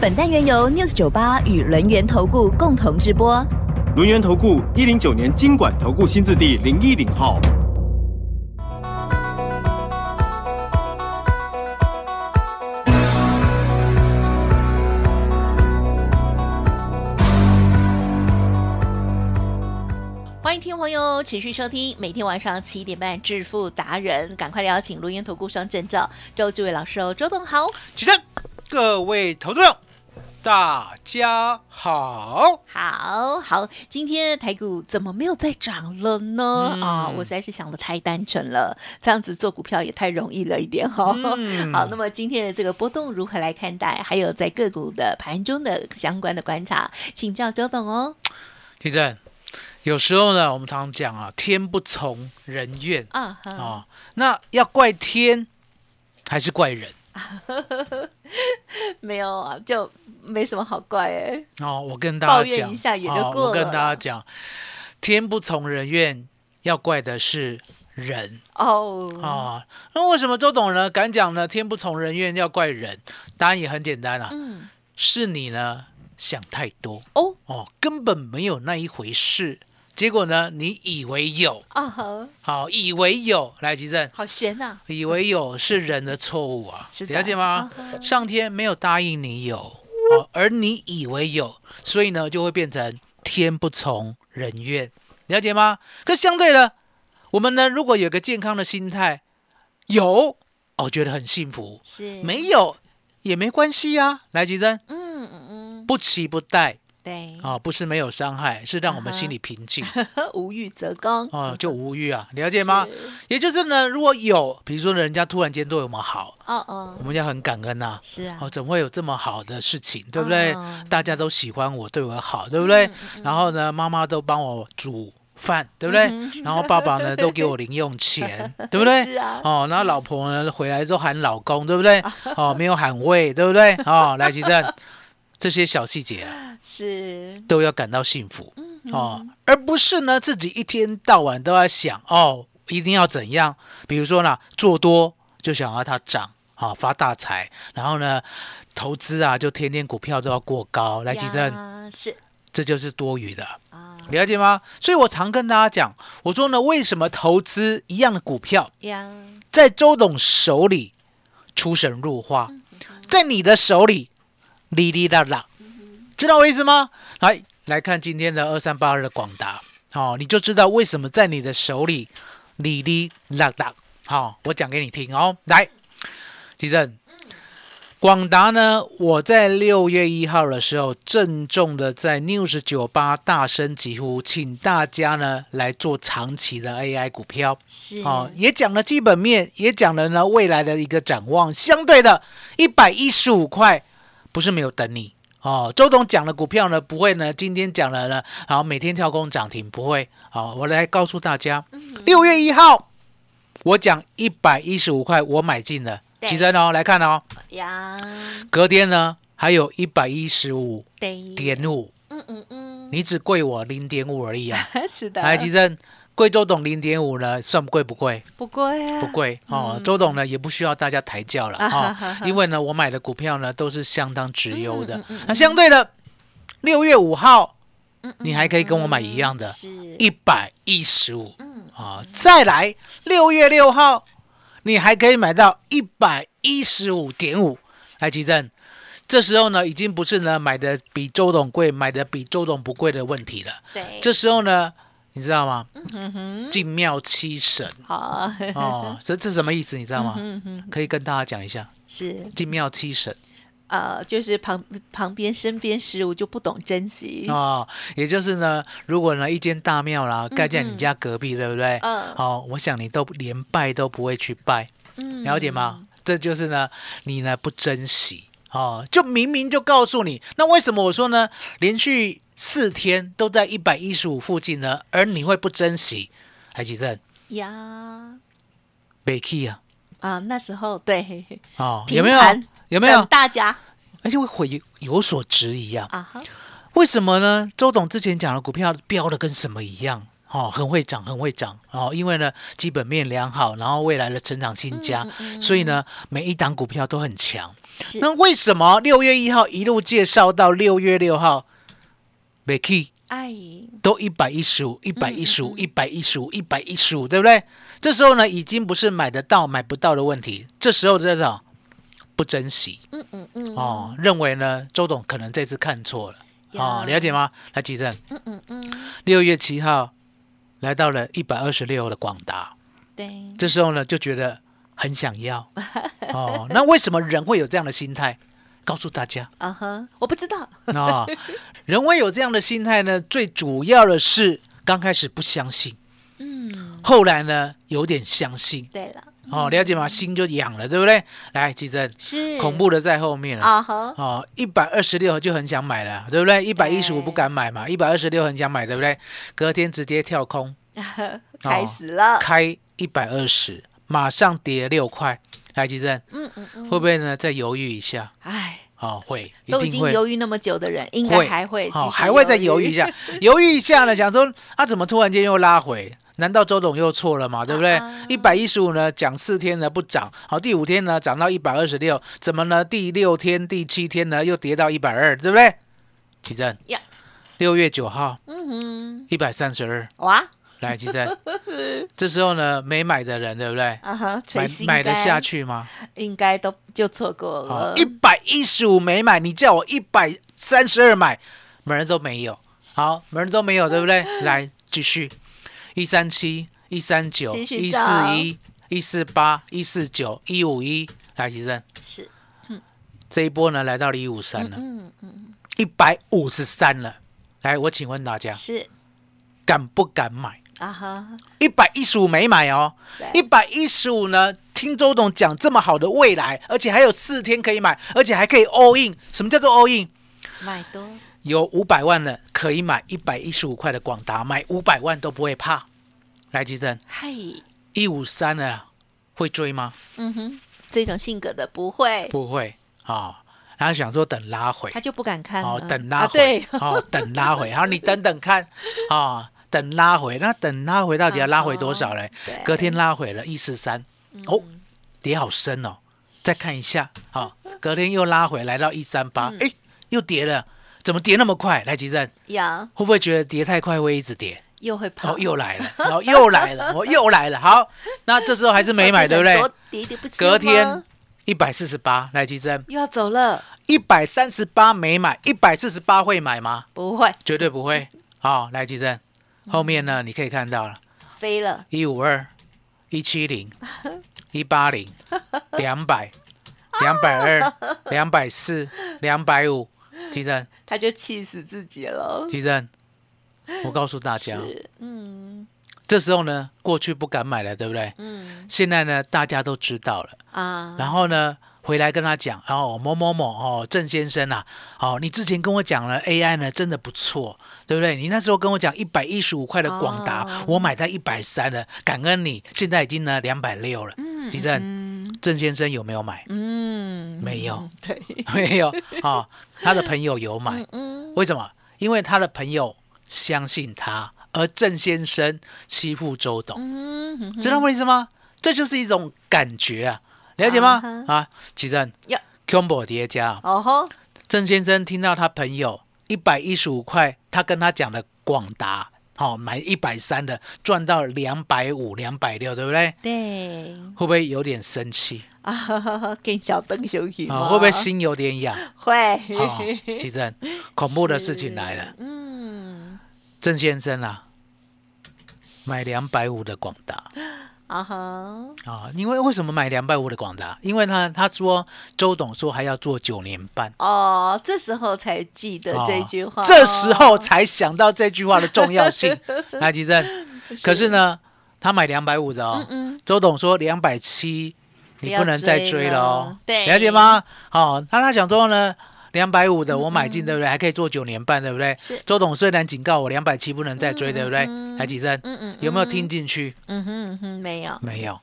本单元由 News 九八与轮源投顾共同直播。轮源投顾一零九年经管投顾新字第零一零号。欢迎听众朋友持续收听，每天晚上七点半致富达人，赶快邀请录音投顾双证照周志伟老师哦，周董好，起身，各位投资者，大家好。好好，今天的台股怎么没有再涨了呢？嗯啊，我实在是想的太单纯了，这样子做股票也太容易了一点哈、嗯 好，那么今天的这个波动如何来看待？还有在个股的盘中的相关的观察，请教周董哦。地震，有时候呢，我们常常讲啊，天不从人愿啊哈，啊，那要怪天还是怪人？没有啊，就没什么好怪哎、哦，我跟大家讲，怨一下也就哦过我跟大家讲，天不从人愿，要怪的是人哦，啊。那为什么周董呢敢讲呢？天不从人愿，要怪人？答案也很简单啊，嗯，是你呢想太多哦哦，根本没有那一回事。结果呢，你以为有，啊哈，好，以为有，来吉正，好悬呐、以为有是人的错误啊，了解吗？上天没有答应你有，哦，而你以为有，所以呢就会变成天不从人愿，了解吗？可相对的，我们呢如果有个健康的心态，有哦觉得很幸福，是。没有也没关系啊。来吉珍，嗯嗯嗯，不期不待对，啊、不是没有伤害，是让我们心里平静 无欲则刚啊，就无欲啊，了解吗？也就是呢，如果有，比如说人家突然间对我们好，哦哦我，们要很感恩呐、是啊哦，，怎么会有这么好的事情，对不对？哦大家都喜欢我，对我好，对不对？然后呢，妈妈都帮我煮饭，对不对？嗯然后爸爸呢都给我零用钱，对不对？是啊哦，然后老婆呢回来之后喊老公，对不对？哦，没有喊喂，对不对？哦，来吉正，这些小细节啊 是。都要感到幸福嗯哦，而不是呢自己一天到晚都在想哦，一定要怎样？比如说呢，做多就想要它涨，啊、发大财，然后呢，投资啊就天天股票都要过高，来吉正，呀是。这就是多余的。啊。了解吗？所以我常跟大家讲，我说呢，为什么投资一样的股票，呀，在周董手里出神入化，在你的手里哩哩啦啦，知道我意思吗？来来看今天的二三八二的广达，哦，你就知道为什么在你的手里哩哩啦啦。好、我讲给你听哦。来，地震。广达呢，我在六月一号的时候，郑重的在 News 九八大声疾呼，请大家呢来做长期的 AI 股票。是哦，也讲了基本面，也讲了呢未来的一个展望。相对的，一百一十五块不是没有等你。哦。周董讲的股票呢，不会呢今天讲了呢，好每天跳空涨停，不会。好，我来告诉大家，六月一号我讲一百一十五块，我买进了，对。起身哦，来看哦，呀，隔天呢还有一百一十五对，点五，嗯嗯嗯，你只贵我零点五而已啊。是的，来，吉正，贵周董零点五呢，算贵不贵？不贵啊，不贵哦。周董呢也不需要大家抬轿了 哦因为呢我买的股票呢都是相当直优的嗯嗯嗯。那相对的，六月五号你还可以跟我买一样的，是一百一十五嗯啊。再来六月六号，你还可以买到一百一十五点五。来，奇正。这时候呢，已经不是呢买的比周董贵，买的比周董不贵的问题了。对，这时候呢，你知道吗？进庙七神好，哦，这这什么意思？你知道吗？可以跟大家讲一下，是进庙七神呃，就是旁旁边身边事物就不懂珍惜，哦，也就是呢，如果呢一间大庙啦盖在你家隔壁，对不对？嗯哦，我想你都连拜都不会去拜，嗯了解吗？这就是呢，你呢不珍惜哦，就明明就告诉你，那为什么我说呢？连续四天都在一百一十五附近呢，而你会不珍惜？还记得，呀北 key 啊，啊，那时候对，哦，有没有？有没有？大家而且会会有所质疑啊？啊哈，为什么呢？周董之前讲的股票标的跟什么一样？哦，很会涨，很会涨哦，因为呢基本面良好，然后未来的成长性佳，所以呢每一档股票都很强。那为什么六月一号一路介绍到六月六号，每 key 都一百一十五、一百一十五、一百一十五、一百一十五，对不对？这时候呢，已经不是买得到买不到的问题，这时候这种不珍惜，嗯嗯嗯。哦，认为呢周董可能这次看错了。哦，了解吗？来，吉正，嗯嗯嗯，六月七号来到了一百二十六的广达，对，这时候呢就觉得很想要。哦，那为什么人会有这样的心态？告诉大家啊哈，我不知道，啊、人为有这样的心态呢，最主要的是刚开始不相信，嗯，后来呢有点相信。对了，哦，了解吗？心就痒了，对不对？来，吉正，是恐怖的在后面了。啊哈，哦，一百二十六就很想买了，对不对？一百一十五不敢买嘛，一百二十六很想买，对不对？隔天直接跳空，开始了，开一百二十，马上跌六块。来，吉正，嗯嗯嗯，会不会呢？再犹豫一下？哎，哦，会，一都已。经犹豫那么久的人，应该还会还会再犹豫一下，犹豫一下呢，想说他、怎么突然间又拉回？难道周董又错了嘛？对不对啊？一百一十五呢，讲四天呢不涨，好，第五天呢涨到一百二十六，怎么呢？第六天、第七天呢又跌到一百二，对不对？奇正呀，六月九号嗯哼，一百三十二，哇，来，奇正，这时候呢没买的人，对不对？啊哈，买买得下，去吗？应该都就错过了，一百一十五没买，你叫我一百三十二买，门人都没有。好，门人都没有，对不对？来，继续，一三七、一三九、一找四一、一四八、一四九、一五一，来，吉正，是，嗯。这一波呢来到了一五三了，嗯嗯，一百五十三了。来，我请问大家，是。敢不敢买？啊哈，一百一十五没买哦，一，百一十五呢？听周董讲这么好的未来，而且还有四天可以买，而且还可以 all in。什么叫做 all in？买多，有五百万的可以买一百一十五块的广达，买五百万都不会怕。来，吉正嗨，一五三的会追吗？嗯哼，这种性格的不会，不会啊。然后想说等拉回他，就不敢看哦，，等拉回啊对，，哦，等拉回。好，你等等看啊，等拉回。那等拉回到底要拉回多少嘞？对隔天拉回了一四三，哦，跌好深哦。再看一下，好，隔天又拉回来到一三八，哎，又跌了，怎么跌那么快？来，吉正呀，会不会觉得跌太快会一直跌？又会跑，哦，又来了，然后，又来了，我又来了。好，那这时候还是没买，对不对？隔天一百四十八，来吉珍，又要走了，一百三十八没买，一百四十八会买吗？不会绝对不会。好，来吉珍，后面呢你可以看到了，飞了，一五二、一七零、一八零、两百、两百二、两百四、两百五，吉珍，他就气死自己了。吉珍，我告诉大家，嗯。这时候呢，过去不敢买了，对不对？嗯。现在呢，大家都知道了。啊，然后呢，回来跟他讲，哦，某某某哦，郑先生啊，哦，你之前跟我讲了 AI 呢，真的不错，对不对？你那时候跟我讲一百一十五块的广达，哦我买在一百三了，感恩你，现在已经呢两百六了。嗯吉正，嗯郑先生有没有买？嗯，没有，对，没有哦，他的朋友有买，嗯为什么？因为他的朋友相信他，而郑先生欺负周董。嗯，知道我意思吗？这就是一种感觉啊，了解吗啊？哈啊，吉正呀，combo 叠加，哦吼，郑先生听到他朋友一百一十五块，他跟他讲的广达，好、买一百三的，赚到两百五、两百六，对不对？对会不会有点生气啊，跟小灯休息？会不会心有点痒？会？啊，吉正，恐怖的事情来了，嗯，郑先生啊，买两百五的广达。啊哈，啊，因为为什么买两百五的广达？因为他，他说周董说还要做九年半，哦，这时候才记得这句话，哦这时候才想到这句话的重要性。来，吉正，可是呢，他买两百五的哦，嗯周董说两百七你不能再追追了哦。了，对。了解吗？好，那他想说呢，两百五的我买进，对不对？还可以做九年半，对不对？是周董虽然警告我两百七不能再追，对不对嗯？台积电嗯嗯有没有听进去？嗯哼嗯哼，没有，没有，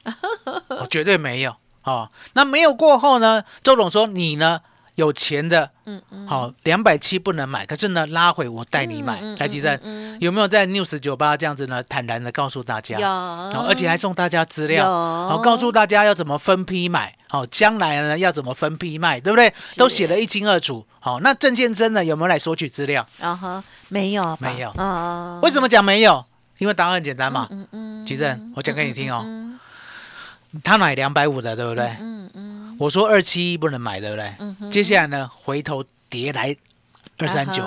我绝对没有。哦，那没有过后呢？周董说你呢有钱的，嗯嗯，好两百七不能买，可是呢拉回我带你买嗯嗯。台积电嗯有没有在 News 酒吧这样子呢？坦然的告诉大家，有，哦，而且还送大家资料，有好、告诉大家要怎么分批买，好、将来呢要怎么分批卖，对不对？都写得一清二楚。好、那郑先生呢有没有来索取资料？然后没有吧，没有啊，为什么讲没有？因为答案很简单嘛。嗯嗯，吉正，我讲给你听哦，嗯他买两百五的，对不对？嗯嗯，我说二七一不能买，对不对？嗯接下来呢，回头跌来二三九，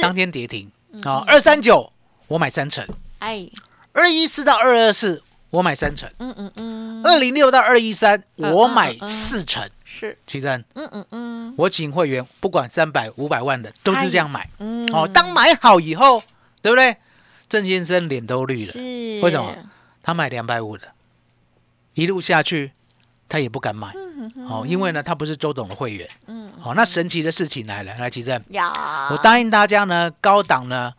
当天跌停。啊，二三九我买三成，哎，二一四到二二四我买三成，嗯嗯嗯，二零六到二一三我嗯买嗯四成。是，奇正，嗯嗯嗯我请会员不管三百五百万的都是这样买。嗯，哦，当买好以后，对不对？郑先生脸都绿了，是为什么？他买两百五的，一路下去他也不敢买。哦，因为呢，他不是周董的会员。嗯，哦，那神奇的事情来了，来奇正，呀，我答应大家呢，高档呢，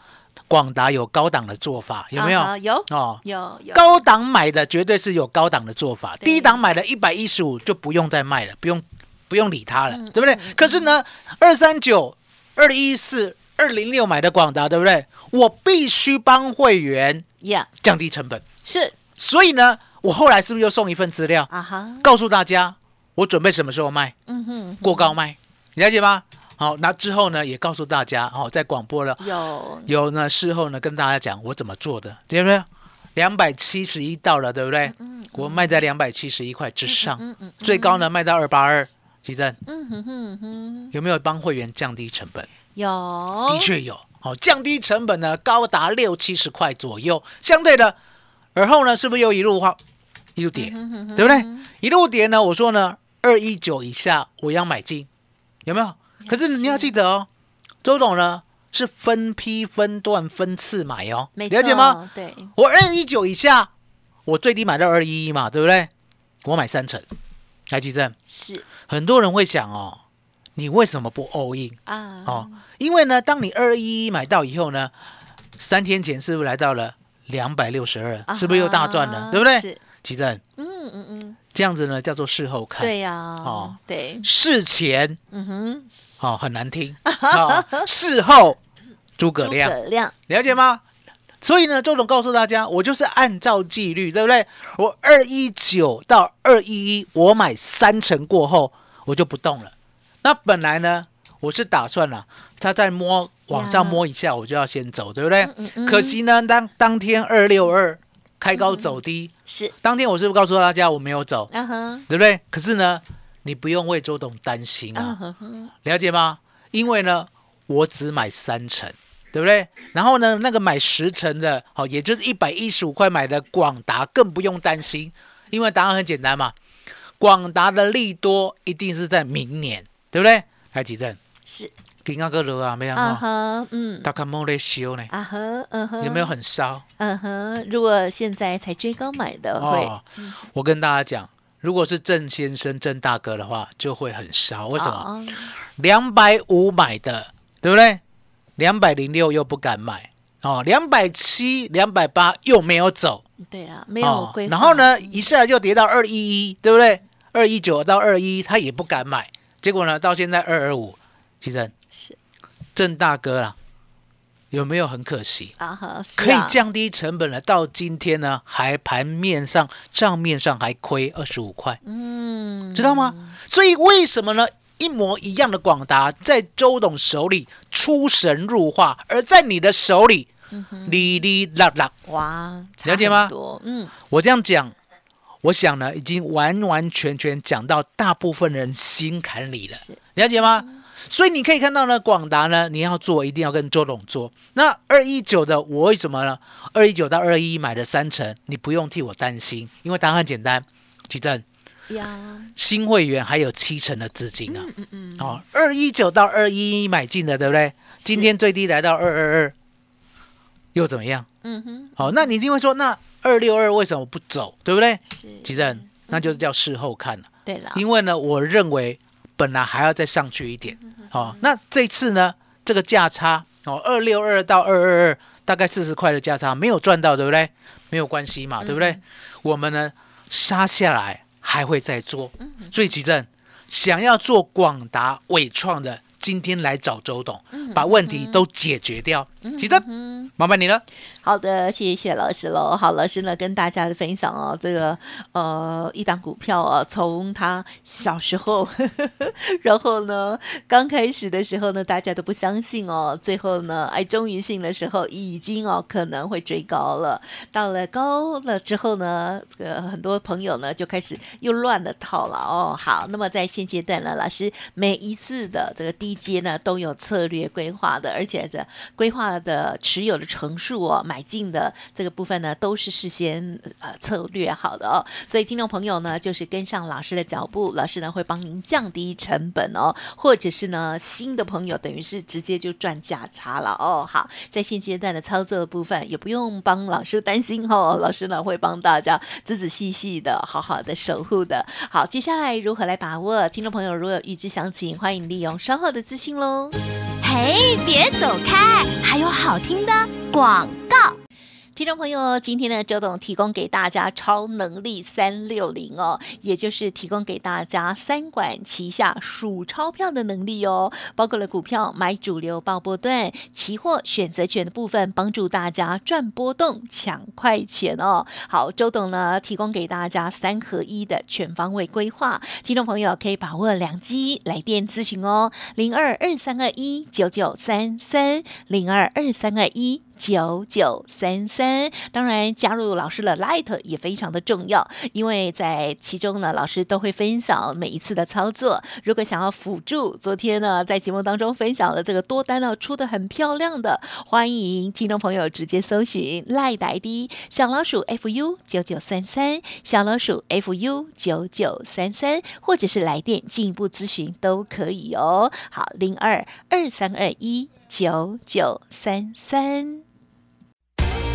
广达有高档的做法，有没有？啊有哦，有有，高档买的绝对是有高档的做法，低档买的一百一十五就不用再卖了，不用不用理他了，嗯对不对？可是呢，二三九、二一四、二零六买的广达，对不对？我必须帮会员呀，降低成本，是所以呢，我后来是不是又送一份资料，啊哈，告诉大家我准备什么时候卖，嗯哼，过高卖，你了解吗？好，那之后呢，也告诉大家，哦，在广播了。有有呢，事后呢跟大家讲我怎么做的，对不对？两百七十一到了，对不对？我卖在两百七十一块之上，嗯嗯最高呢卖到二八二。奇正嗯哼哼哼，有没有帮会员降低成本？有，的确有，好、降低成本呢高达六七十块左右。相对的，而后呢是不是又一路花一路跌，嗯对不对？一路跌呢，我说呢二一九以下我要买进，有没有？可是你要记得哦，周总呢是分批、分段、分次买哦，了解吗？对，我二一九以下，我最低买到二一一嘛，对不对？我买三成，来记正。是很多人会想哦，你为什么不 all in 啊，哦？因为呢，当你二一一买到以后呢，三天前是不是来到了两百六十二？啊是不是又大赚了？对不对？是，奇正，嗯嗯嗯，这样子呢叫做事后看，对呀，哦。对，事前。嗯哼，哦很难听，哦事后诸葛诸亮，葛亮，了解吗？所以呢，周董告诉大家，我就是按照纪律，对不对？我二一九到二一一，我买三成过后，我就不动了。那本来呢，我是打算了、他再摸往上摸一下，我就要先走，对不对？嗯嗯。可惜呢，当当天二六二开高走低，是，当天我是不是告诉大家我没有走，嗯哼，对不对？可是呢，你不用为周董担心啊。了解吗？因为呢，我只买三成，对不对？然后呢，那个买十成的，好、也就是一百一十五块买的广达，更不用担心，因为答案很简单嘛，广达的利多一定是在明年，对不对？来几阵？是，顶那个热啊，没有啊啊？哈，嗯，大看莫在修呢，啊哈，嗯哼，有没有？很烧？嗯哼，如果现在才追高买的会，哦，我跟大家讲，如果是郑先生、郑大哥的话，就会很烧。为什么？哦？两百五买的，对不对？两百零六又不敢买哦，两百七、两百八又没有走，对啊，没有规然后呢，一下就跌到二一一，对不对？二一九到二一，他也不敢买，结果呢，到现在二二五，其实是。郑大哥啦，有没有很可惜？啊哈，可以啊降低成本了，到今天呢，还盘面上账面上还亏二十五块，嗯，知道吗？所以为什么呢？一模一样的广达在周董手里出神入化，而在你的手里哩哩啦啦。哇，差了解吗？嗯，我这样讲，我想呢，已经完完全全讲到大部分人心坎里了，是。了解吗？所以你可以看到呢，广达呢，你要做一定要跟周董做。那二一九的，我为什么呢？二一九到二一买的三成，你不用替我担心，因为答案很简单，奇正呀，新会员还有七成的资金啊。嗯嗯，哦，二一九到二一买进的，对不对？今天最低来到二二二，又怎么样？嗯哼，好、那你一定会说，那二六二为什么不走，对不对？是，其实那就是叫事后看了。对了，因为呢，我认为本来还要再上去一点，哦，那这次呢，这个价差哦，二六二到二二二，大概四十块的价差没有赚到，对不对？没有关系嘛，对不对？我们呢杀下来还会再做，所以奇正想要做广达、伟创的。今天来找周董，把问题都解决掉。记得，麻烦你了。好的，谢谢老师喽。好，老师呢跟大家的分享哦，这个呃一档股票啊，从他小时候，然后呢刚开始的时候呢，大家都不相信哦，最后呢哎终于信的时候，已经哦可能会追高了。到了高了之后呢，这个很多朋友呢就开始又乱了套了哦。好，那么在现阶段呢，老师每一次的这个低阶呢都有策略规划的，而且这规划的持有的成数哦，买进的这个部分呢都是事先呃策略好的哦。所以听众朋友呢，就是跟上老师的脚步，老师呢会帮您降低成本哦，或者是呢新的朋友等于是直接就赚价差了哦。好，在现阶段的操作部分也不用帮老师担心哦，老师呢会帮大家仔仔细细的好好的守护的。好，接下来如何来把握？听众朋友如果有预知详情，欢迎利用稍后的自信喽。嘿，别走开，还有好听的广告。听众朋友，今天呢，周董提供给大家超能力三六零哦，也就是提供给大家三管齐下数钞票的能力哦，包括了股票买主流报波段，期货选择权的部分，帮助大家赚波动抢快钱哦。好，周董呢提供给大家三合一的全方位规划，听众朋友可以把握良机来电咨询哦，零二二三二一九九三三零二二三二一。九九三三，当然加入老师的 Light 也非常的重要，因为在其中呢，老师都会分享每一次的操作。如果想要辅助，昨天呢在节目当中分享了这个多单呢出的很漂亮的，欢迎听众朋友直接搜寻 Light ID 小老鼠 fu 九九三三，小老鼠 fu 九九三三，或者是来电进一步咨询都可以哦。好，零二二三二一九九三三。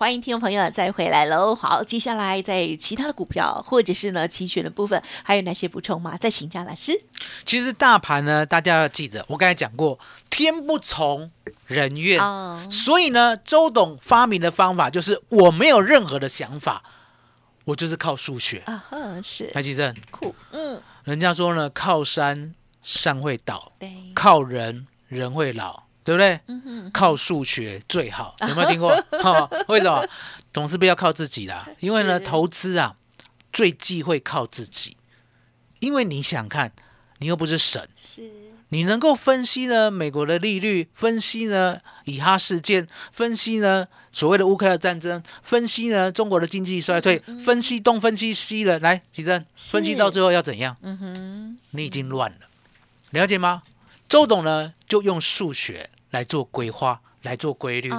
欢迎听众朋友再回来喽！好，接下来在其他的股票或者是呢期权的部分，还有哪些补充吗？再请教老师。其实大盘呢，大家要记得，我刚才讲过，天不从人愿，哦所以呢，周董发明的方法就是我没有任何的想法，我就是靠数学。啊哈，是台积正，酷，嗯，人家说呢，靠山山会倒，对，靠人人会老，对不对？嗯，靠数学最好，有没有听过？哈、为什么？总是不要靠自己啦，因为呢，投资啊，最忌讳靠自己，因为你想看，你又不是神，是。你能够分析呢美国的利率，分析呢以哈事件，分析呢所谓的乌克兰战争，分析呢中国的经济衰退，分析东分析西的，来，奇珍，分析到最后要怎样？嗯哼，你已经乱了，了解吗？周董呢就用数学来做规划，来做规律，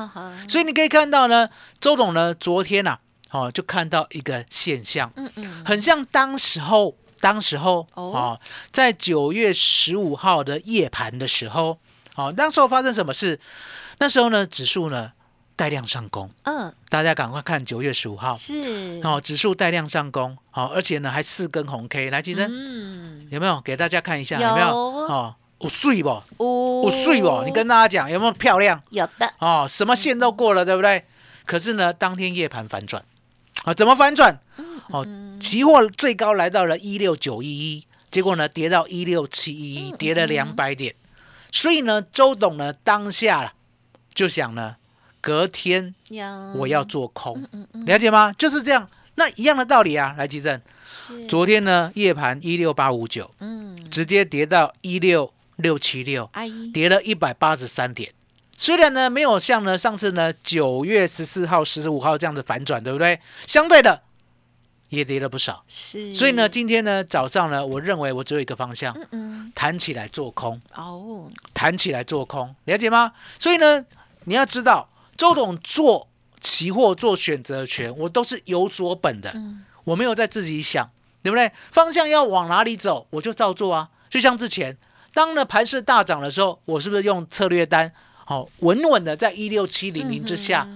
所以你可以看到呢，周董呢昨天呐、哦，就看到一个现象，嗯嗯，很像当时候，当时候哦。哦，在九月十五号的夜盘的时候，哦，那时候发生什么事？那时候呢，指数呢带量上攻，嗯，大家赶快看九月十五号，是，哦，指数带量上攻，哦，而且呢还四根红 K，来，金生、嗯，有没有？给大家看一下？有有？没有？哦，我睡不？哦我睡不？你跟大家讲有没有漂亮？有的，哦，什么线都过了，对不对？可是呢，当天夜盘反转，啊，怎么反转？哦，期货最高来到了一六九一一，结果呢跌到一六七一一，跌了两百点。所以呢，周董呢当下就想呢，隔天我要做空，了解吗？就是这样。那一样的道理啊，来吉正，昨天呢夜盘一六八五九，嗯，直接跌到一六六七六，跌了一百八十三点。虽然呢没有像呢上次呢九月十四号、十五号这样的反转，对不对？相对的也跌了不少。是，所以呢，，今天呢早上呢，我认为我只有一个方向，嗯嗯，弹起来做空，哦，弹起来做空，了解吗？所以呢，你要知道，周董做期货做选择权，我都是有所本的，嗯我没有在自己想，对不对？方向要往哪里走，我就照做啊。就像之前，当呢盘势大涨的时候，我是不是用策略单，好、稳稳的在一六七零零之下，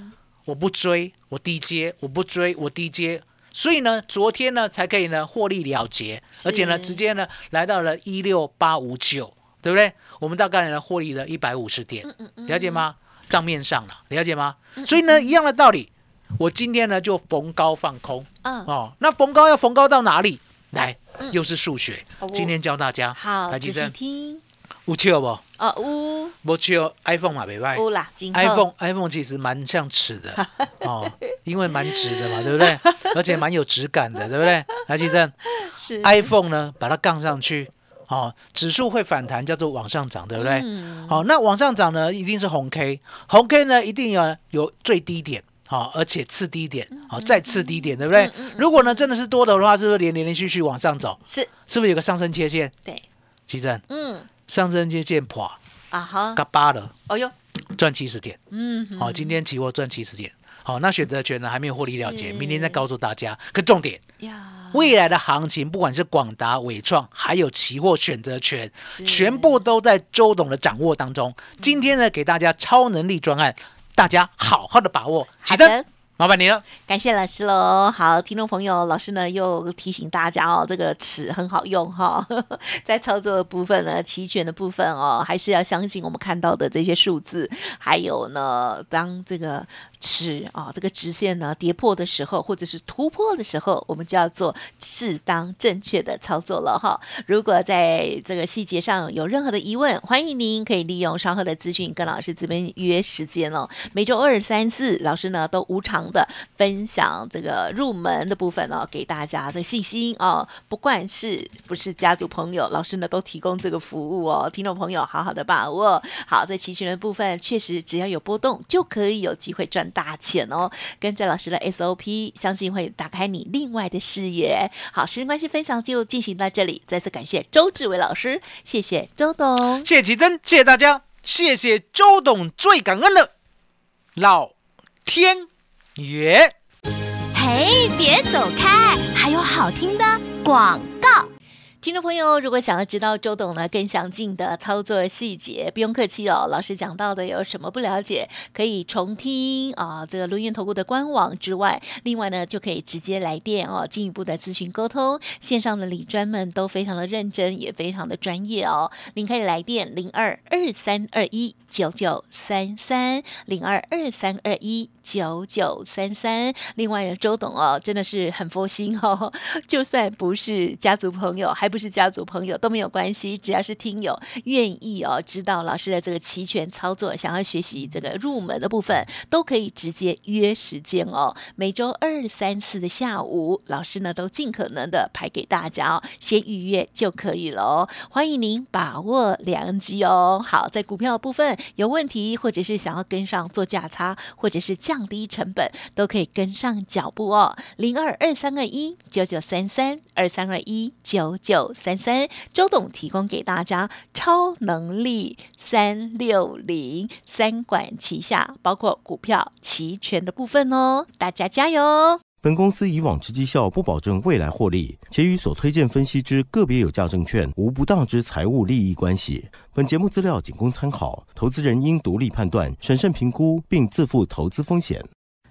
我不追，我低接，我不追，我低接。所以呢，昨天呢才可以呢获利了结，而且呢直接呢来到了一六八五九，对不对？我们大概呢获利了一百五十点，了解吗？账面上了，了解吗？所以呢，一样的道理，我今天呢就逢高放空嗯，哦。那逢高要逢高到哪里？来，又是数学哦，今天教大家。好，仔细听，有笑不？哦，乌不笑，iPhone 嘛没卖。乌啦，今后 iPhone iPhone 其实蛮像尺的 哦，因为蛮直的嘛，对不对？而且蛮有质感的，对不对？来，记得是 iPhone 呢，把它杠上去，哦，指数会反弹，叫做往上涨，对不对？嗯好、那往上涨呢，一定是红 K，红 K 呢，一定要有最低点。好、而且次低点，好、再次低点，对不对？如果呢真的是多头的话，是不是连连连续续往上走？是，是不是有个上升切线？对，奇正，嗯，上升切线破，啊哈，嘎巴了，哦哟，赚七十点。嗯，好、今天期货赚七十点。好、那选择权呢还没有获利了结，明天再告诉大家。可重点，呀，未来的行情，不管是广达、伟创，还有期货选择权，全部都在周董的掌握当中。今天呢，给大家超能力专案，大家好好的把握。好启真，的。麻烦您了。感谢老师喽。好，听众朋友，老师呢又提醒大家哦，这个尺很好用哈、在操作的部分呢，齐全的部分哦，还是要相信我们看到的这些数字。还有呢，当这个尺啊、这个直线呢跌破的时候，或者是突破的时候，我们就要做适当正确的操作了哈。如果在这个细节上有任何的疑问，欢迎您可以利用稍后的资讯跟老师这边约时间哦。每周二、三、四，老师呢都无偿的分享这个入门的部分哦，给大家这信心哦。不管是不是家族朋友，老师呢都提供这个服务哦。听众朋友，好好的把握。好，在期权的部分，确实只要有波动，就可以有机会赚大钱哦。跟着老师的 SOP，相信会打开你另外的视野。好，时间关系，分享就进行到这里。再次感谢周志伟老师，谢谢周董。谢谢奇珍，谢谢大家，谢谢周董，最感恩的老天爷。嘿，别走开，还有好听的广告。听众朋友，如果想要知道周董呢更详尽的操作细节，不用客气哦。老师讲到的有什么不了解，可以重听啊。这个轮源投顾的官网之外，另外呢就可以直接来电哦，进一步的咨询沟通。线上的理专们都非常的认真，也非常的专业哦。您可以来电零二二三二一九九三三零二二三二一九九三三。另外呢，周董哦真的是很佛心哦，就算不是家族朋友，还不是家族朋友都没有关系，只要是听友愿意哦，知道老师的这个期权操作，想要学习这个入门的部分，都可以直接约时间哦。每周二、三、四的下午，老师呢都尽可能的排给大家哦，先预约就可以了哦。欢迎您把握良机哦。好，在股票部分有问题，或者是想要跟上做价差，或者是降低成本，都可以跟上脚步哦。零二二三二一九九三三二三二一九九三三，周董提供给大家超能力三六零三管齐下，包括股票、期权的部分哦，大家加油！本公司以往之绩效不保证未来获利，且与所推荐分析之个别有价证券无不当之财务利益关系。本节目资料仅供参考，投资人应独立判断、审慎评估，并自负投资风险。